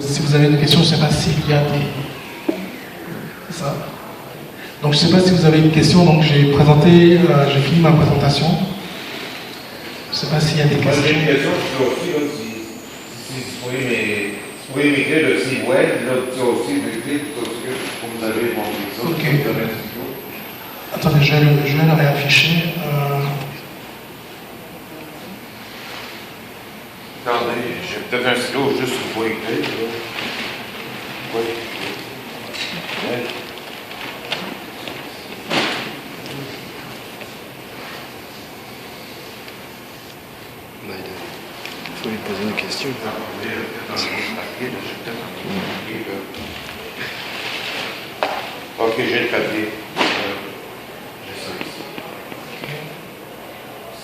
Si vous avez des questions, je ne sais pas s'il y a des. C'est ça. Donc je ne sais pas si vous avez une question, donc j'ai présenté, euh, j'ai fini ma présentation. Je ne sais pas s'il y a des questions. j'ai une question sur aussi, si, vous pouvez m'écrire le site web, as aussi m'écrire, parce que vous avez ça, Ok. sur. Attendez, je vais le, je vais le réafficher. Euh, Attendez, j'ai peut-être un stylo juste pour écrire, là. Oui. Ouais. Il faut lui poser une question. Là. Ok, j'ai le papier. Euh, J'ai ça ici.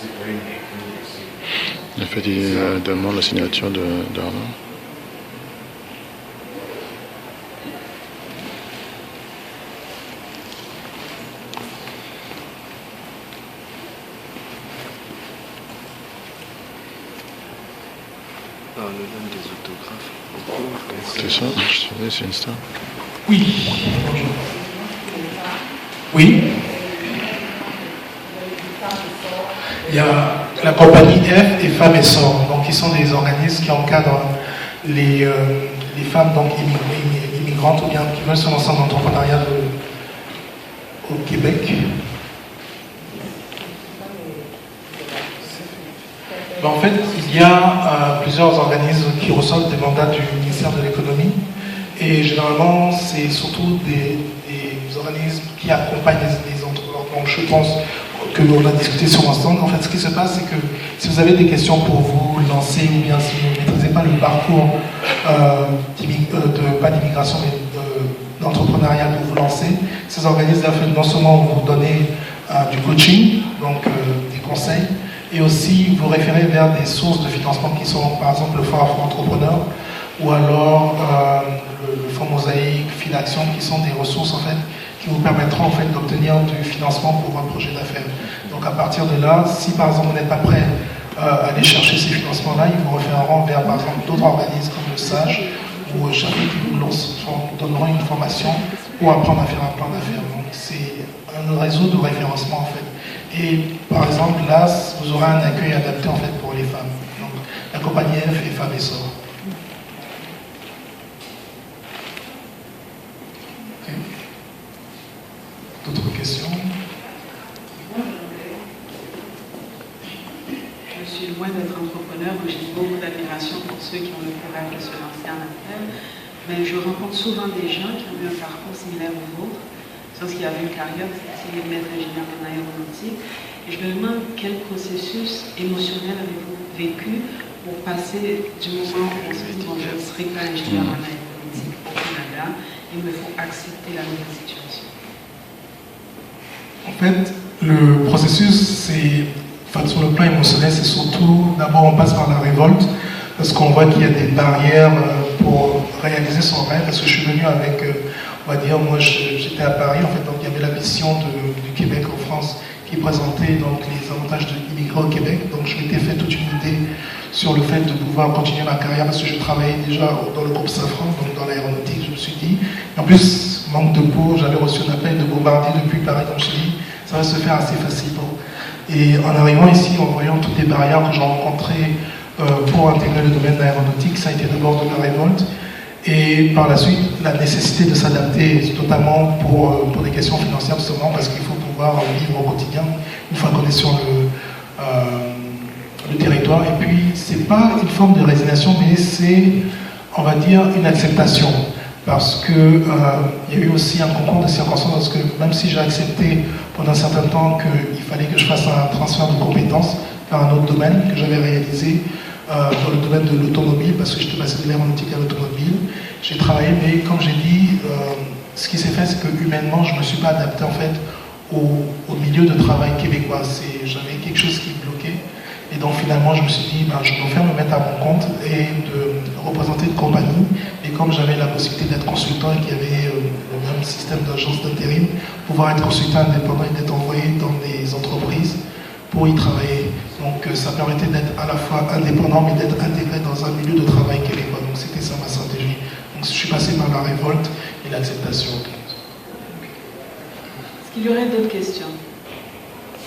C'est pas une écrit ici. En fait, il euh, demande la signature de d'Arnaud. Ah, le donne des autographes. C'est ça, je savais, c'est une star. oui. Oui. Il y a la compagnie F et Femmes et Sort, donc qui sont des organismes qui encadrent les, euh, les femmes donc immig- immigrantes ou bien qui veulent se lancer dans l'entrepreneuriat au Québec. Ben, en fait, il y a euh, plusieurs organismes qui reçoivent des mandats du ministère de l'économie et généralement c'est surtout des, organismes qui accompagnent les, entrepreneurs. Donc je pense que on a discuté sur stand. En fait, ce qui se passe, c'est que si vous avez des questions pour vous lancer ou bien si vous ne maîtrisez pas le parcours euh, euh, de, pas d'immigration mais de- d'entrepreneuriat pour vous lancer, ces organismes non seulement vous donner euh, du coaching, donc euh, des conseils, et aussi vous référer vers des sources de financement qui sont par exemple le Fonds Afro-Entrepreneur ou alors le, Fonds Mosaïque, Filaction, qui sont des ressources en fait qui vous permettront en fait d'obtenir du financement pour un projet d'affaires. Donc à partir de là, si par exemple vous n'êtes pas prêt euh, à aller chercher ces financements-là, ils vous référeront vers par exemple d'autres organismes comme le SAGE ou euh, qui vous lance- vous donneront une formation pour apprendre à faire un plan d'affaires. Donc c'est un réseau de référencement en fait. Et par exemple là, vous aurez un accueil adapté en fait pour les femmes. Donc la compagnie F et Femmes et Sort. Ok. D'autres questions Je suis loin d'être entrepreneur, mais j'ai beaucoup d'admiration pour ceux qui ont le courage de se lancer en affaires. Mais je rencontre souvent des gens qui ont eu un parcours similaire au vôtre, sauf qu'il y avait une carrière, c'est maître ingénieur en aéronautique. Et je me demande quel processus émotionnel avez-vous vécu pour passer du moment où on se dit, bon, je ne serai pas ingénieur en aéronautique au Canada, il me faut accepter la nouvelle situation. En fait, le processus, c'est, sur le plan émotionnel, c'est surtout, d'abord, on passe par la révolte, parce qu'on voit qu'il y a des barrières euh, pour réaliser son rêve, parce que je suis venu avec, euh, on va dire, moi, j'étais à Paris, en fait, donc il y avait la mission de- du Québec en France qui présentait donc les avantages d'immigrer au Québec, donc je m'étais fait toute une idée sur le fait de pouvoir continuer ma carrière, parce que je travaillais déjà dans le groupe Safran, donc dans l'aéronautique, je me suis dit, en plus, manque de peau, j'avais reçu un appel de Bombardier depuis Paris, donc je dit, ça va se faire assez facilement. Et en arrivant ici, en voyant toutes les barrières que j'ai rencontrées euh, pour intégrer le domaine de l'aéronautique, ça a été d'abord de la révolte. Et par la suite, la nécessité de s'adapter, notamment pour, euh, pour des questions financières, justement, parce qu'il faut pouvoir euh, vivre au quotidien une fois qu'on est sur le, le territoire. Et puis, c'est pas une forme de résignation, mais c'est, on va dire, une acceptation. Parce que euh, il y a eu aussi un concours de circonstances, parce que même si j'ai accepté pendant un certain temps qu'il fallait que je fasse un transfert de compétences vers un autre domaine que j'avais réalisé euh, dans le domaine de l'automobile, parce que j'étais passé de l'aéronautique à l'automobile, j'ai travaillé, mais comme j'ai dit, euh, ce qui s'est fait, c'est que humainement, je ne me suis pas adapté en fait au, au milieu de travail québécois. J'avais quelque chose qui bloquait. Et donc finalement, je me suis dit, ben, je préfère me mettre à mon compte et de représenter une compagnie. Et comme j'avais la possibilité d'être consultant et qu'il y avait euh, le même système d'agence d'intérim, pouvoir être consultant indépendant et d'être envoyé dans des entreprises pour y travailler. Donc euh, ça permettait d'être à la fois indépendant mais d'être intégré dans un milieu de travail québécois. Donc c'était ça ma stratégie. suis passé par la révolte et l'acceptation. Est-ce qu'il y aurait d'autres questions?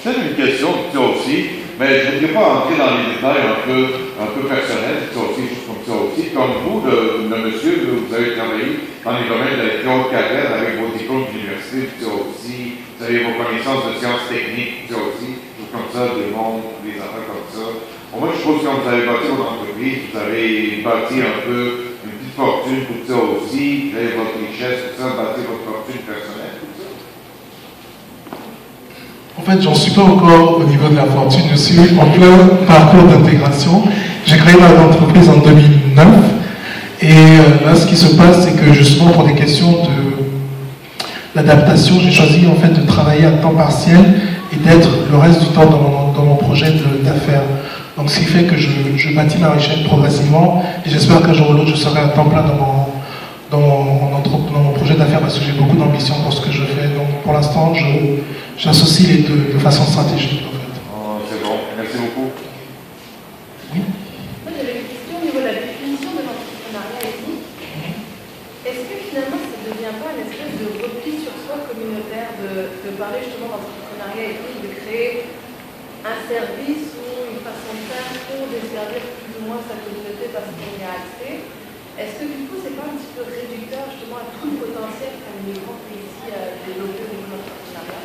C'est une question aussi, mais je ne voudrais pas entrer dans les détails un peu, un peu personnels, ça aussi, comme ça aussi. Comme vous, le, monsieur, vous avez travaillé dans les domaines de la carrière avec vos diplômes d'université, ça aussi, vous avez vos connaissances de sciences techniques, ça aussi, tout comme ça, des mondes, des affaires comme ça. Bon, moi, je trouve que quand vous avez bâti votre entreprise, vous avez bâti un peu une petite fortune pour ça aussi, vous avez votre richesse, tout ça, bâti votre fortune personnelle, tout ça. En fait, j'en suis pas encore au niveau de la fortune. Je suis en plein parcours d'intégration. J'ai créé ma entreprise en 2009. Et euh, là, ce qui se passe, c'est que justement, pour des questions de l'adaptation, j'ai choisi en fait de travailler à temps partiel et d'être le reste du temps dans mon, projet d'affaires. Donc, ce qui fait que je, bâtis ma richesse progressivement. Et j'espère qu'un jour ou l'autre, je serai à temps plein dans mon, projet d'affaires parce que j'ai beaucoup d'ambition pour ce que je fais. Pour l'instant, j'associe les deux de façon stratégique. En fait. Ah, c'est bon, merci beaucoup. Moi, j'avais une question au niveau de la définition de l'entrepreneuriat ethnique. Est-ce que finalement, ça ne devient pas une espèce de repli sur soi communautaire de, de parler justement d'entrepreneuriat ethnique, de créer un service ou une façon de faire pour desservir plus ou moins sa communauté parce qu'on y a accès? Est-ce que du coup, c'est pas un petit peu réducteur justement à tout le potentiel qu'un immigrant peut ici euh, développer au niveau de l'entrepreneuriat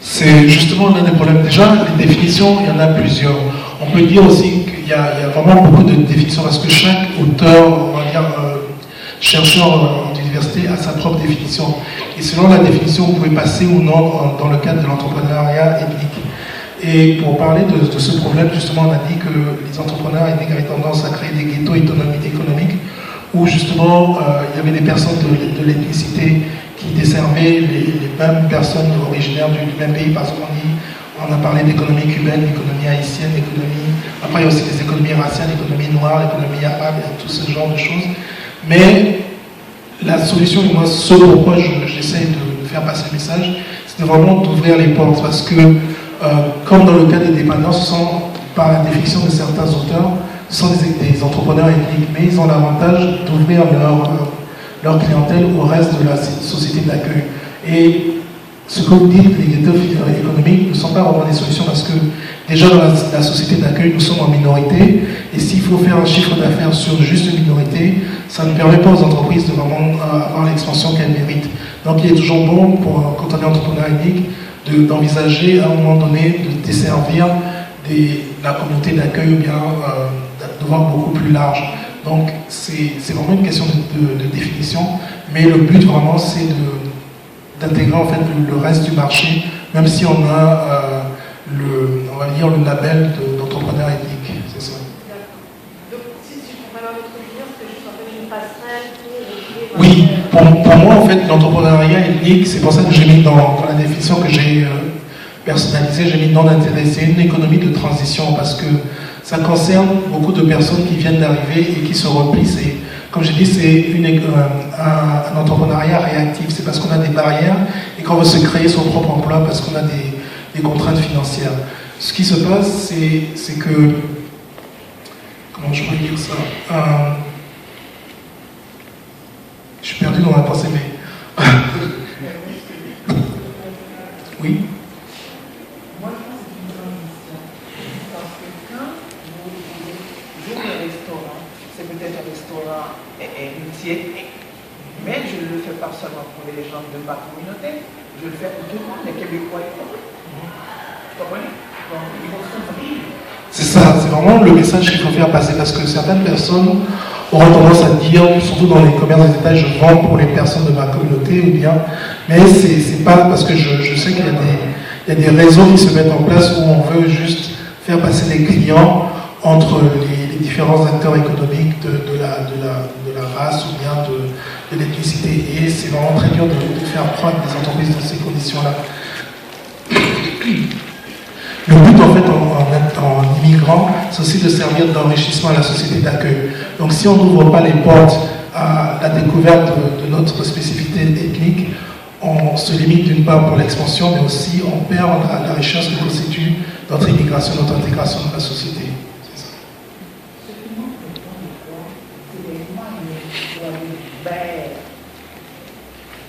C'est justement l'un des problèmes. Déjà, les définitions, il y en a plusieurs. On peut dire aussi qu'il y, y a vraiment beaucoup de définitions parce que chaque auteur, on va dire, euh, chercheur euh, d'université a sa propre définition. Et selon la définition, vous pouvez passer ou non dans le cadre de l'entrepreneuriat ethnique. Et pour parler de, ce problème, justement, on a dit que les entrepreneurs ethniques avaient tendance à créer des ghettos économiques, où justement euh, il y avait des personnes de l'ethnicité qui desservaient les, les mêmes personnes originaires du, même pays parce qu'on dit, on a parlé d'économie cubaine, d'économie haïtienne, d'économie. Après, il y a aussi des économies raciales, l'économie noire, l'économie arabe, tout ce genre de choses. Mais la solution, et moi, ce pourquoi je- j'essaie de faire passer le message, c'est vraiment d'ouvrir les portes parce que, euh, comme dans le cas des dépendances, ce sont, par la définition de certains auteurs, ce sont des, des entrepreneurs ethniques, mais ils ont l'avantage d'ouvrir leur, leur clientèle au reste de la société d'accueil. Et ce que vous dites, les ghettos économiques ne sont pas vraiment des solutions parce que déjà dans la, société d'accueil, nous sommes en minorité et s'il faut faire un chiffre d'affaires sur juste une minorité, ça ne permet pas aux entreprises de vraiment euh, avoir l'expansion qu'elles méritent. Donc il est toujours bon, pour, quand on est entrepreneur ethnique, de- d'envisager à un moment donné de desservir des, la communauté d'accueil ou bien euh, de voir beaucoup plus large. Donc c'est c'est vraiment une question de, de- de définition, mais le but vraiment c'est de d'intégrer en fait le, le reste du marché, même si on a euh, le, on va dire le label de- d'entrepreneur ethnique, c'est ça. Donc, si, je comprends bien votre opinion, c'est juste en fait une passerelle pour. Oui, pour, pour moi, en fait, l'entrepreneuriat ethnique, c'est pour ça que j'ai mis dans, dans la définition que j'ai euh, personnalisée, j'ai mis non intéressé, une économie de transition, parce que ça concerne beaucoup de personnes qui viennent d'arriver et qui se replient. Comme j'ai dit, c'est euh, un, entrepreneuriat réactif. C'est parce qu'on a des barrières et qu'on veut se créer son propre emploi parce qu'on a des, contraintes financières. Ce qui se passe, c'est, que, comment je peux dire ça Euh, Je suis perdu dans ma pensée, mais. oui. Moi, je pense que c'est une transition. Parce que quand vous vous ouvrez un restaurant, c'est peut-être un restaurant et-. Mais je ne le fais pas seulement pour les gens de ma communauté, je le fais pour tout le monde, les Québécois et tout. C'est ça, c'est vraiment le message qu'il faut faire passer parce que certaines personnes auront tendance à dire, surtout dans les commerces des je vends pour les personnes de ma communauté ou bien, mais c'est pas parce que je, sais qu'il y, a des- réseaux qui se mettent en place où on veut juste faire passer les clients entre les, différents acteurs économiques de, la, ou bien de, de l'ethnicité. Et c'est vraiment très dur de, faire croître des entreprises dans ces conditions-là. Le but, en fait, en, en- immigrant, c'est aussi de servir d'enrichissement à la société d'accueil. Donc, si on n'ouvre pas les portes à la découverte de, de notre spécificité ethnique, on se limite d'une part pour l'expansion, mais aussi on perd la, la richesse que constitue notre immigration, notre intégration dans la société. C'est ça. Ce qui manque dans le corps, c'est des moyens pour aller vers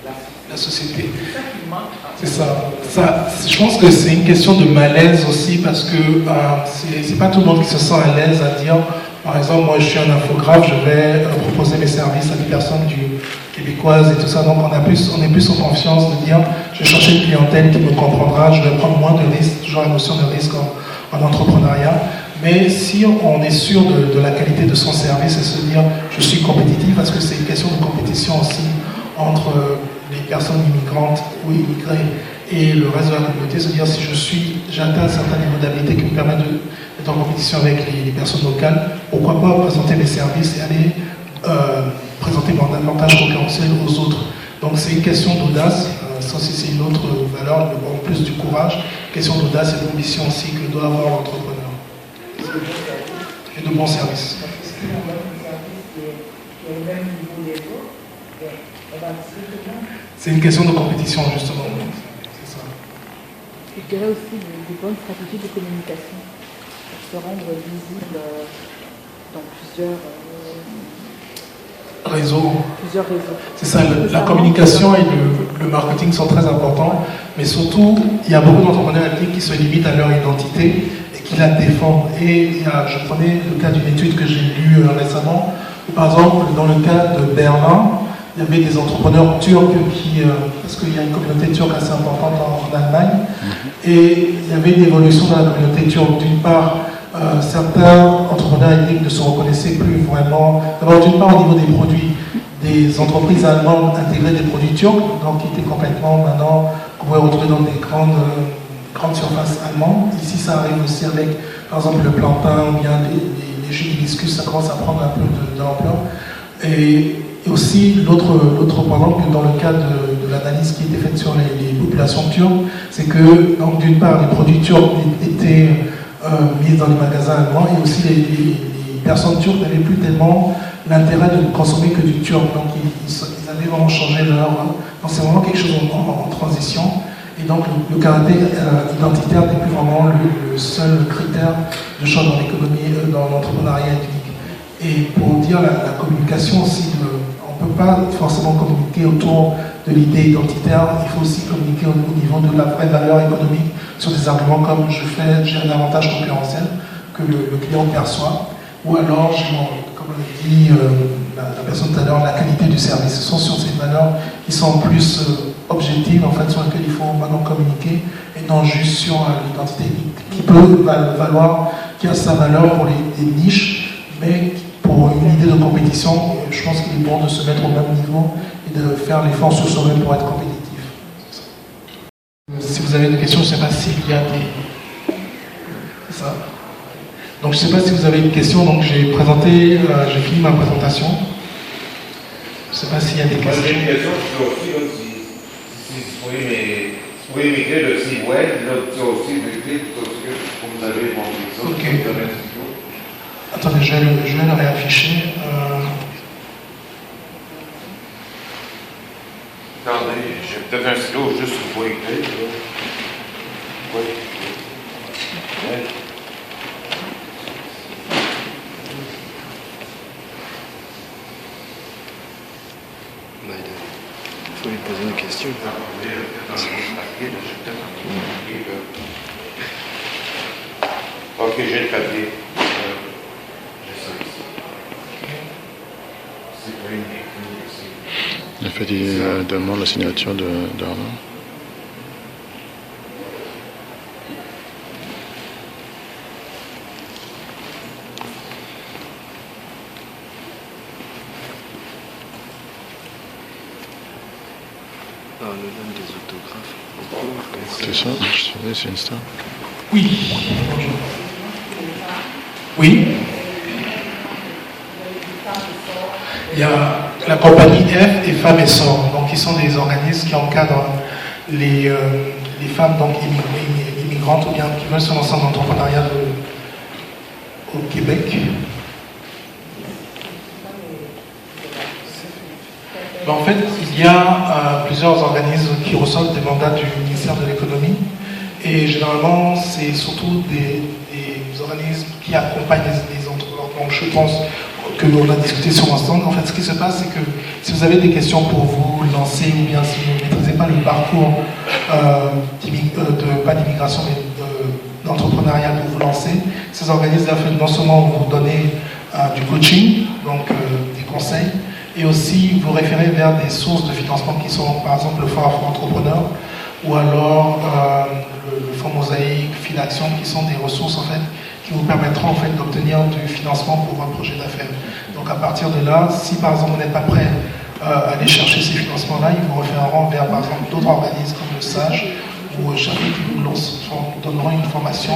la, La société. C'est ça qui manque. C'est ça. ça. Je pense que c'est une question de malaise aussi parce que euh, c'est pas tout le monde qui se sent à l'aise à dire, par exemple, moi je suis un infographe, je vais euh, proposer mes services à des personnes du québécoises et tout ça. Donc on, a plus, on est plus en confiance de dire, je vais chercher une clientèle qui me comprendra, je vais prendre moins de risques, toujours la notion de risque en, en entrepreneuriat. Mais si on est sûr de, de la qualité de son service et se dire, je suis compétitif, parce que c'est une question de compétition aussi entre euh, les personnes immigrantes ou immigrées et le reste de la communauté, se dire si je suis, j'atteins un certain niveau d'habilité qui me permet d'être en compétition avec les, personnes locales, pourquoi pas présenter mes services et aller euh, présenter mon avantage concurrentiel aux autres. Donc c'est une question d'audace, euh, ça c'est une autre valeur, mais en plus du courage, question d'audace et d'ambition aussi que doit avoir l'entrepreneur. Et de bons services. C'est une question de compétition justement. Je dirais aussi des, bonnes stratégies de communication pour se rendre visible euh, dans plusieurs, euh, Réseau. plusieurs réseaux. C'est ça, le- la communication et le, le marketing sont très importants, mais surtout, il y a beaucoup d'entrepreneurs qui se limitent à leur identité et qui la défendent. Et il y a- je prenais le cas d'une étude que j'ai lue euh, récemment, où par exemple, dans le cas de Berlin, il y avait des entrepreneurs turcs qui, euh, parce qu'il y a une communauté turque assez importante en, en Allemagne, et il y avait une évolution dans la communauté turque. D'une part, euh, certains entrepreneurs ethniques ne se reconnaissaient plus vraiment. D'abord, d'une part, au niveau des produits, des entreprises allemandes intégraient des produits turcs, donc qui étaient complètement maintenant, qu'on pouvait retrouver dans des grandes, euh, grandes surfaces allemandes. Ici, ça arrive aussi avec, par exemple, le plantain ou bien les, les, les jus d'hibiscus, ça commence à prendre un peu l'ampleur. Et, et aussi, l'autre, exemple, que dans le cas de, l'analyse qui était faite sur les, les populations turques, c'est que, d'une part, les produits turcs étaient euh, mis dans les magasins allemands et aussi les, personnes turques n'avaient plus tellement l'intérêt de ne consommer que du turc. Donc, ils, avaient vraiment changé leur. Donc, c'est vraiment quelque chose en, transition. Et donc, le, caractère euh, identitaire n'est plus vraiment le, seul critère de choix dans l'économie, euh, dans l'entrepreneuriat ethnique. Et pour dire la, communication aussi, on ne peut pas forcément communiquer autour de l'idée identitaire, il faut aussi communiquer au, au niveau de la vraie valeur économique sur des arguments comme je fais, j'ai un avantage concurrentiel que le, client perçoit, ou alors, comme l'a dit euh, la, personne tout à l'heure, la qualité du service. Ce sont sur ces valeurs qui sont plus euh, objectives, en fait, sur lesquelles il faut maintenant communiquer, et non juste sur euh, l'identité qui, peut val- valoir, qui a sa valeur pour les, les niches, mais pour une idée de compétition, euh, je pense qu'il est bon de se mettre au même niveau et de faire l'effort sur soi-même pour être compétitif. Si vous avez des questions, je ne sais pas s'il y a des. C'est ça. Donc je ne sais pas si vous avez une question, donc j'ai présenté, euh, j'ai fini ma présentation. Je ne sais pas s'il y a des questions. j'ai une question, c'est aussi, là, si, vous pouvez m'écrire le site web, aussi, m'écrire, parce que vous avez ça. Ok. vous avez un studio. Attendez, je vais le, je vais le réafficher. Euh, Attendez, j'ai peut-être un stylo juste pour écrire. Oui. Ouais. Il faut lui poser une question. Attendez, là, peut-être un rouge papier, là, j'ai peut-être un rouge papier, là. Ok, j'ai le papier. Euh, J'ai ça ici. C'est pas une écrit ici. Il fait il euh, demande la signature de d'Arnaud. Ah, le donne des autographes. C'est ça Je savais, c'est une star. Oui. Oui. Il y a la compagnie F et Femmes et Sort, donc qui sont des organismes qui encadrent les, euh, les femmes donc immig- immigrantes ou bien qui veulent se lancer en entrepreneuriat au Québec. Ben, en fait, il y a euh, plusieurs organismes qui reçoivent des mandats du ministère de l'économie et généralement, c'est surtout des, des organismes qui accompagnent les entrepreneurs. Donc, je pense que l'on a discuté sur ensemble. En fait, ce qui se passe, c'est que si vous avez des questions pour vous lancer, ou bien si vous ne maîtrisez pas le parcours, euh, de, pas d'immigration, mais d'entrepreneuriat de, vous lancer, ces organismes non seulement vous donner du coaching, donc des conseils, et aussi vous référer vers des sources de financement qui sont, par exemple, le Fonds Afro-Entrepreneur, ou alors le, Fonds Mosaïque, Filaction, qui sont des ressources en fait qui vous permettront en fait d'obtenir du financement pour votre projet d'affaires. Donc à partir de là, si par exemple vous n'êtes pas prêt euh, à aller chercher ces financements-là, ils vous référeront vers par exemple d'autres organismes comme le SAGE ou chaque qui vous donneront une formation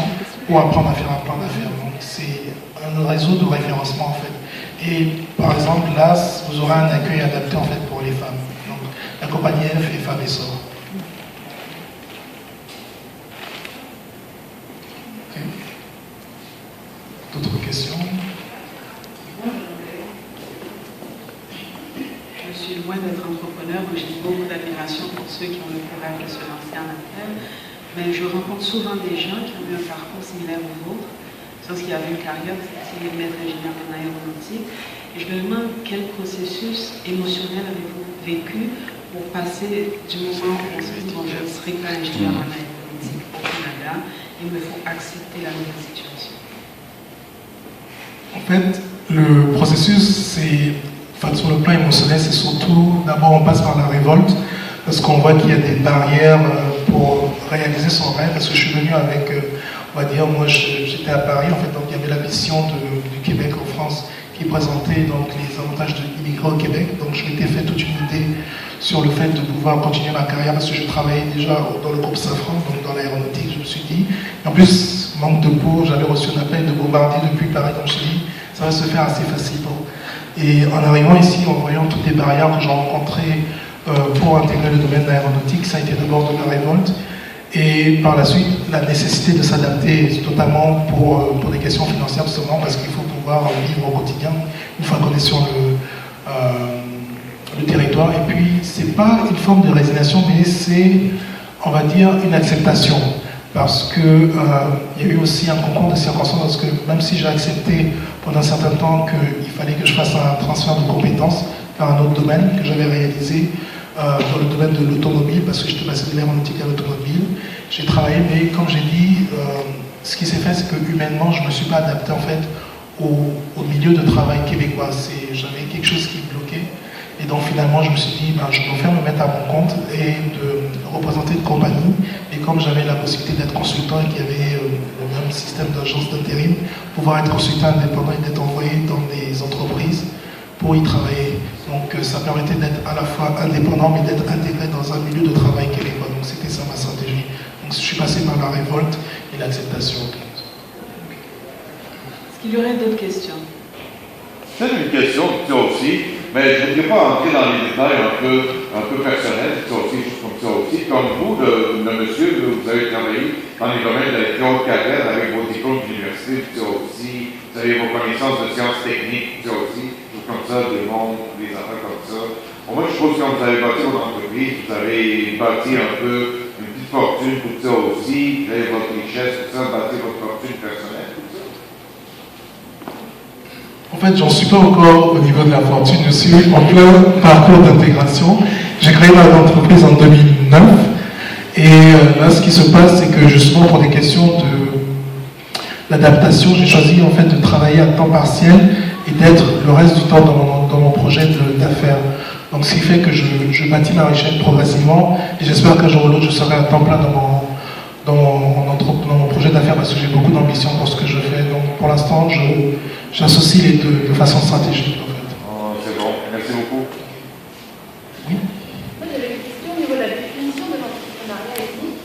pour apprendre à faire un plan d'affaires. Donc c'est un réseau de référencement en fait. Et par exemple là, vous aurez un accueil adapté en fait pour les femmes. Donc la compagnie F et Femmes et Sort. D'autres Je suis loin d'être entrepreneur, j'ai beaucoup d'admiration pour ceux qui ont le courage de se lancer en affaires, mais je rencontre souvent des gens qui ont eu un parcours similaire au vôtre, sauf qu'il y avait une carrière, c'est maître ingénieur en aéronautique, et je me demande quel processus émotionnel avez-vous vécu pour passer du moment où on se dit, bon, je ne serai pas ingénieur en aéronautique au Canada, il me faut accepter la nouvelle situation? En fait, le processus, c'est, sur le plan émotionnel, c'est surtout, d'abord, on passe par la révolte, parce qu'on voit qu'il y a des barrières euh, pour réaliser son rêve, parce que je suis venu avec, euh, on va dire, moi j'étais à Paris, en fait, donc il y avait la mission du Québec en France qui présentait donc les avantages d'immigrer au Québec, donc je m'étais fait toute une idée sur le fait de pouvoir continuer ma carrière, parce que je travaillais déjà dans le groupe Safran, donc dans l'aéronautique, je me suis dit, en plus, manque de peau, j'avais reçu un appel de bombardier depuis Paris, donc je me dit, va se faire assez facilement. Et en arrivant ici, en voyant toutes les barrières que j'ai rencontrées euh, pour intégrer le domaine de l'aéronautique, ça a été d'abord de la révolte, et par la suite, la nécessité de s'adapter, notamment pour, euh, pour des questions financières, justement, parce qu'il faut pouvoir vivre au quotidien une fois qu'on est sur le, euh, le territoire. Et puis, c'est pas une forme de résignation, mais c'est, on va dire, une acceptation parce qu'il euh, y a eu aussi un concours de circonstances, parce que même si j'ai accepté pendant un certain temps qu'il fallait que je fasse un transfert de compétences vers un autre domaine que j'avais réalisé euh, dans le domaine de l'automobile, parce que j'étais passé de l'aéronautique à l'automobile, j'ai travaillé, mais comme j'ai dit, euh, ce qui s'est fait, c'est que humainement, je ne me suis pas adapté en fait au, au milieu de travail québécois. J'avais quelque chose qui bloquait. Et donc finalement, je me suis dit, ben, je préfère me mettre à mon compte et de représenter une compagnie. Et comme j'avais la possibilité d'être consultant et qu'il y avait euh, le même système d'agence d'intérim, pouvoir être consultant indépendant et d'être envoyé dans des entreprises pour y travailler. Donc euh, ça permettait d'être à la fois indépendant, mais d'être intégré dans un milieu de travail québécois. Donc c'était ça ma stratégie. Donc je suis passé par la révolte et l'acceptation. Est-ce qu'il y aurait d'autres questions? C'est une question aussi. Mais je ne voudrais pas entrer dans les détails un peu, un peu personnels, ça aussi, juste comme ça aussi. Comme vous, le, monsieur, vous avez travaillé dans les domaines de la carrière avec vos diplômes d'université, ça aussi. Vous avez vos connaissances de sciences techniques, ça aussi. Tout comme ça, des mondes, des affaires comme ça. Bon, moi, je trouve que quand vous avez bâti votre entreprise, vous avez bâti un peu une petite fortune pour ça aussi, créé votre richesse, tout ça, bâti votre fortune personnelle. En fait, j'en suis pas encore au niveau de la fortune. Je suis en plein parcours d'intégration. J'ai créé ma entreprise en 2009. Et euh, là, ce qui se passe, c'est que justement pour des questions d'adaptation, j'ai choisi en fait de travailler à temps partiel et d'être le reste du temps dans mon, projet d'affaires. Donc, ce qui fait que je, bâtis ma richesse progressivement et j'espère qu'un jour ou l'autre, je serai à temps plein dans mon, dans mon, projet d'affaires parce que j'ai beaucoup d'ambition pour ce que je fais. Donc, pour l'instant, je, J'associe les deux de façon stratégique, en fait. Oh, c'est bon, merci beaucoup. Oui Moi, j'avais une question au niveau de la définition de l'entrepreneuriat ethnique.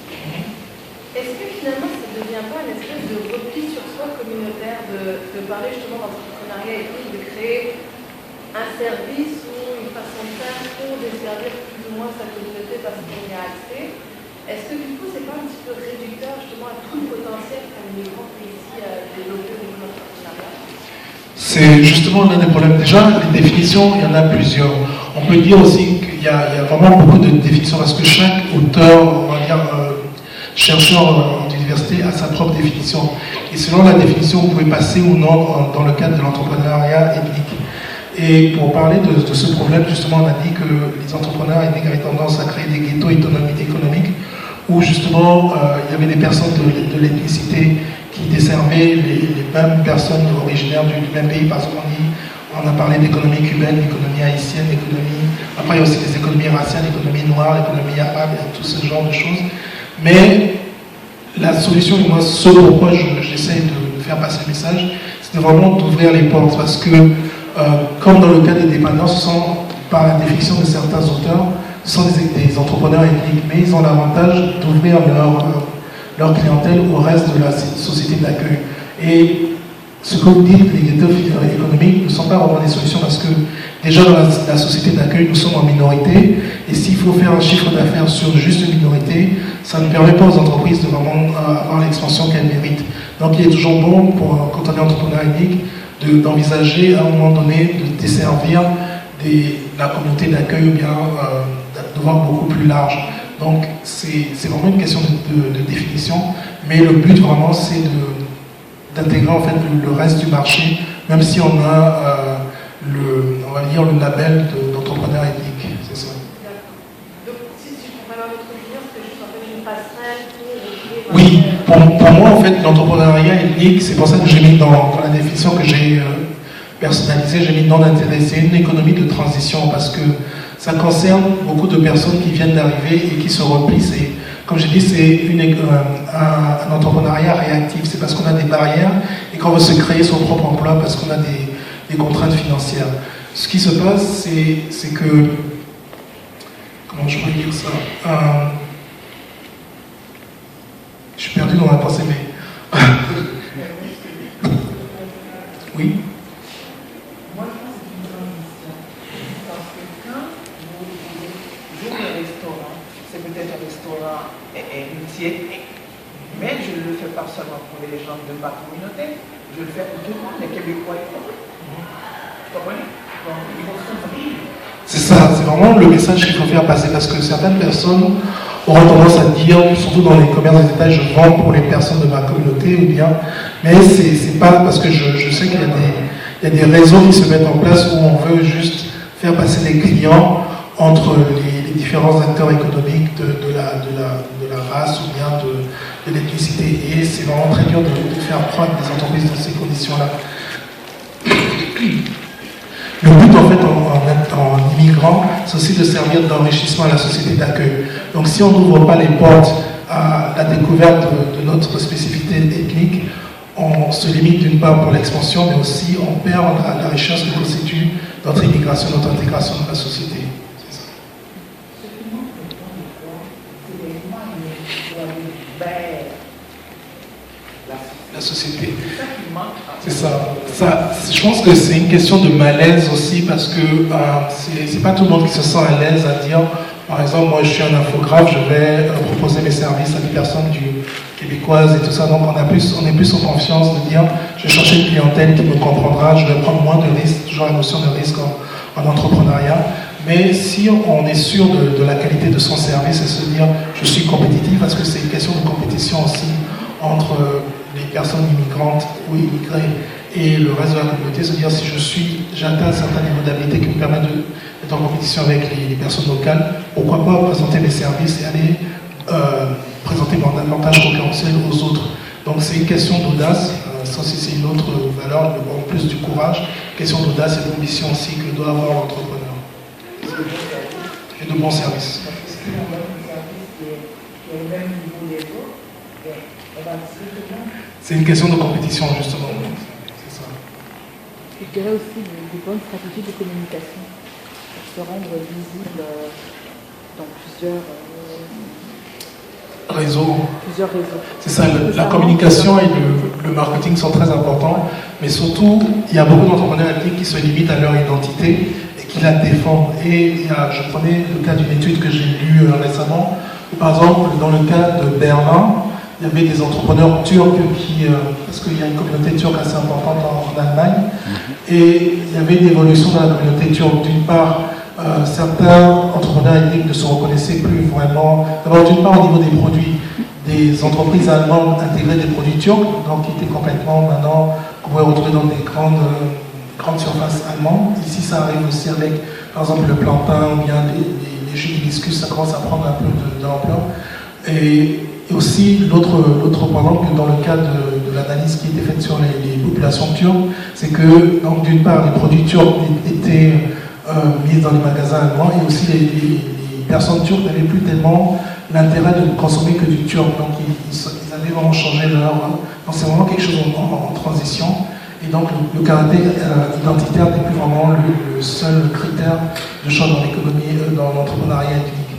Est-ce que finalement, ça ne devient pas une espèce de repli sur soi communautaire de, de parler justement d'entrepreneuriat ethnique, de créer un service ou une façon de faire pour desservir plus ou moins sa communauté parce qu'on y a accès? Est-ce que du coup, c'est pas un petit peu réducteur justement à tout le potentiel qu'un immigrant peut ici développer au niveau c'est justement l'un des problèmes. Déjà, les définitions, il y en a plusieurs. On peut dire aussi qu'il y, a vraiment beaucoup de définitions parce que chaque auteur, on va dire, euh, chercheur en diversité a sa propre définition. Et selon la définition, vous pouvez passer ou non dans le cadre de l'entrepreneuriat ethnique. Et pour parler de, de, ce problème, justement, on a dit que les entrepreneurs ethniques avaient tendance à créer des ghettos économiques où justement euh, il y avait des personnes de, l'ethnicité qui desservaient les, mêmes personnes originaires du, même pays. Par exemple, on, a parlé d'économie cubaine, d'économie haïtienne, d'économie. Après, il y a aussi des économies raciales, l'économie noire, l'économie arabe, et tout ce genre de choses. Mais la solution, moi, ce pourquoi j'essaie de, faire passer le message, c'est vraiment d'ouvrir les portes. Parce que, euh, comme dans le cas des dépendances, par la définition de certains auteurs, sont des, entrepreneurs ethniques, mais ils ont l'avantage d'ouvrir leur, leur clientèle au reste de la société d'accueil. Et ce que vous dites, les ghettos économiques ne sont pas vraiment des solutions parce que déjà dans la, société d'accueil, nous sommes en minorité et s'il faut faire un chiffre d'affaires sur juste une minorité, ça ne permet pas aux entreprises de vraiment avoir l'expansion qu'elles méritent. Donc il est toujours bon, pour, quand on est entrepreneur ethnique, d'envisager de, à un moment donné de desservir des, la communauté d'accueil ou bien euh, de voir beaucoup plus large. Donc c'est vraiment une question de, de, de, définition, mais le but vraiment c'est d'intégrer en fait le, le, reste du marché, même si on a euh, le, on va dire le label d'entrepreneur de, ethnique, c'est ça. Donc si tu comprends notre opinion, c'est juste en fait une passerelle pour... Oui, pour, pour, moi en fait l'entrepreneuriat ethnique, c'est pour ça que j'ai mis dans, dans, la définition que j'ai euh, personnalisée, j'ai mis non intérêt, c'est une économie de transition parce que ça concerne beaucoup de personnes qui viennent d'arriver et qui se replient. Et comme j'ai dit, c'est un, un, entrepreneuriat réactif. C'est parce qu'on a des barrières et qu'on veut se créer son propre emploi parce qu'on a des, des, contraintes financières. Ce qui se passe, c'est que... Comment je peux dire ça euh, Je suis perdu dans la pensée, mais... oui mais je ne le fais pas seulement pour les gens de ma communauté, je le fais pour tout le monde, les Québécois et c'est ça, c'est vraiment le message qu'il faut faire passer parce que certaines personnes auront tendance à dire, surtout dans les commerces des États, je vends pour les personnes de ma communauté ou bien, mais c'est pas parce que je, sais qu'il y, a des réseaux qui se mettent en place où on veut juste faire passer les clients entre les, différents acteurs économiques de, de, la, de, la, ou bien de, de. Et c'est vraiment très dur de, faire croître des entreprises dans ces conditions-là. Le but, en fait, en, en, en immigrant, c'est aussi de servir d'enrichissement à la société d'accueil. Donc, si on n'ouvre pas les portes à la découverte de, notre spécificité ethnique, on se limite d'une part pour l'expansion, mais aussi on perd la, la richesse que constitue notre immigration, notre intégration dans la société. la société. C'est ça. ça. Je pense que c'est une question de malaise aussi parce que euh, c'est pas tout le monde qui se sent à l'aise à dire, par exemple, moi je suis un infographe, je vais euh, proposer mes services à des personnes du québécoises et tout ça. Donc on, a plus, on est plus en confiance de dire, je vais chercher une clientèle qui me comprendra, je vais prendre moins de risques, toujours la notion de risque en, en entrepreneuriat. Mais si on est sûr de, de, la qualité de son service et se dire je suis compétitif, parce que c'est une question de compétition aussi entre les personnes immigrantes ou immigrées et le reste de la communauté, se dire si je suis, j'atteins un certain niveau d'habilité qui me permet d'être en compétition avec les, personnes locales, pourquoi pas présenter mes services et aller euh, présenter mon avantage concurrentiel aux autres. Donc c'est une question d'audace, euh, ça c'est une autre valeur, en plus du courage, question d'audace et d'ambition aussi que doit avoir l'entrepreneur. Et de bons services. C'est une question de compétition, justement. Ça. Je dirais aussi des bonnes stratégies de communication pour se rendre visible dans plusieurs euh, réseaux. Plusieurs réseaux. C'est ça, le, la communication et le, le, marketing sont très importants, mais surtout, il y a beaucoup d'entrepreneurs qui se limitent à leur identité et qui la défendent. Et il y a, je prenais le cas d'une étude que j'ai lue euh, récemment, où, par exemple, dans le cas de Berlin, il y avait des entrepreneurs turcs qui, euh, parce qu'il y a une communauté turque assez importante en, en Allemagne, mm-hmm. et il y avait une évolution dans la communauté turque. D'une part, euh, certains entrepreneurs ethniques ne se reconnaissaient plus vraiment. D'abord, d'une part, au niveau des produits, des entreprises allemandes intégrées des produits turcs, donc qui étaient complètement maintenant, qu'on pouvait retrouver dans des grandes, euh, grandes surfaces allemandes. Ici, ça arrive aussi avec, par exemple, le plantain ou bien les, les, les jus d'hibiscus, ça commence à prendre un peu de, de l'ampleur. Et, et aussi, l'autre pendant que dans le cadre de, l'analyse qui était faite sur les, populations turques, c'est que, donc, d'une part, les produits turcs étaient euh, mis dans les magasins allemands et aussi les, personnes turques n'avaient plus tellement l'intérêt de ne consommer que du turc. Donc ils, avaient vraiment changé leur. Donc c'est vraiment quelque chose en, transition. Et donc le, caractère euh, identitaire n'est plus vraiment le, seul critère de choix dans l'économie, euh, dans l'entrepreneuriat éthique.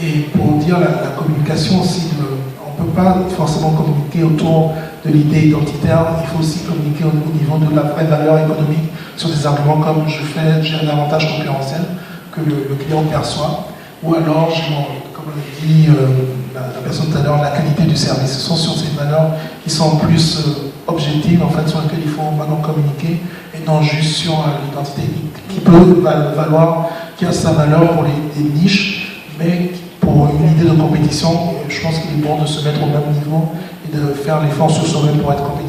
Et pour dire la, la communication aussi, de, pas forcément communiquer autour de l'idée identitaire, il faut aussi communiquer au, au, niveau de la vraie valeur économique sur des arguments comme je fais, j'ai un avantage concurrentiel que le, client perçoit, ou alors, comme l'a dit euh, la, personne tout à l'heure, la qualité du service. Ce sont sur ces valeurs qui sont plus euh, objectives, en fait, sur lesquelles il faut maintenant communiquer, et non juste sur euh, l'identité qui, qui, peut valoir, qui a sa valeur pour les, les niches, mais pour une idée de compétition, je pense qu'il est bon de se mettre au même niveau et de faire l'effort sur soi-même pour être compétitif.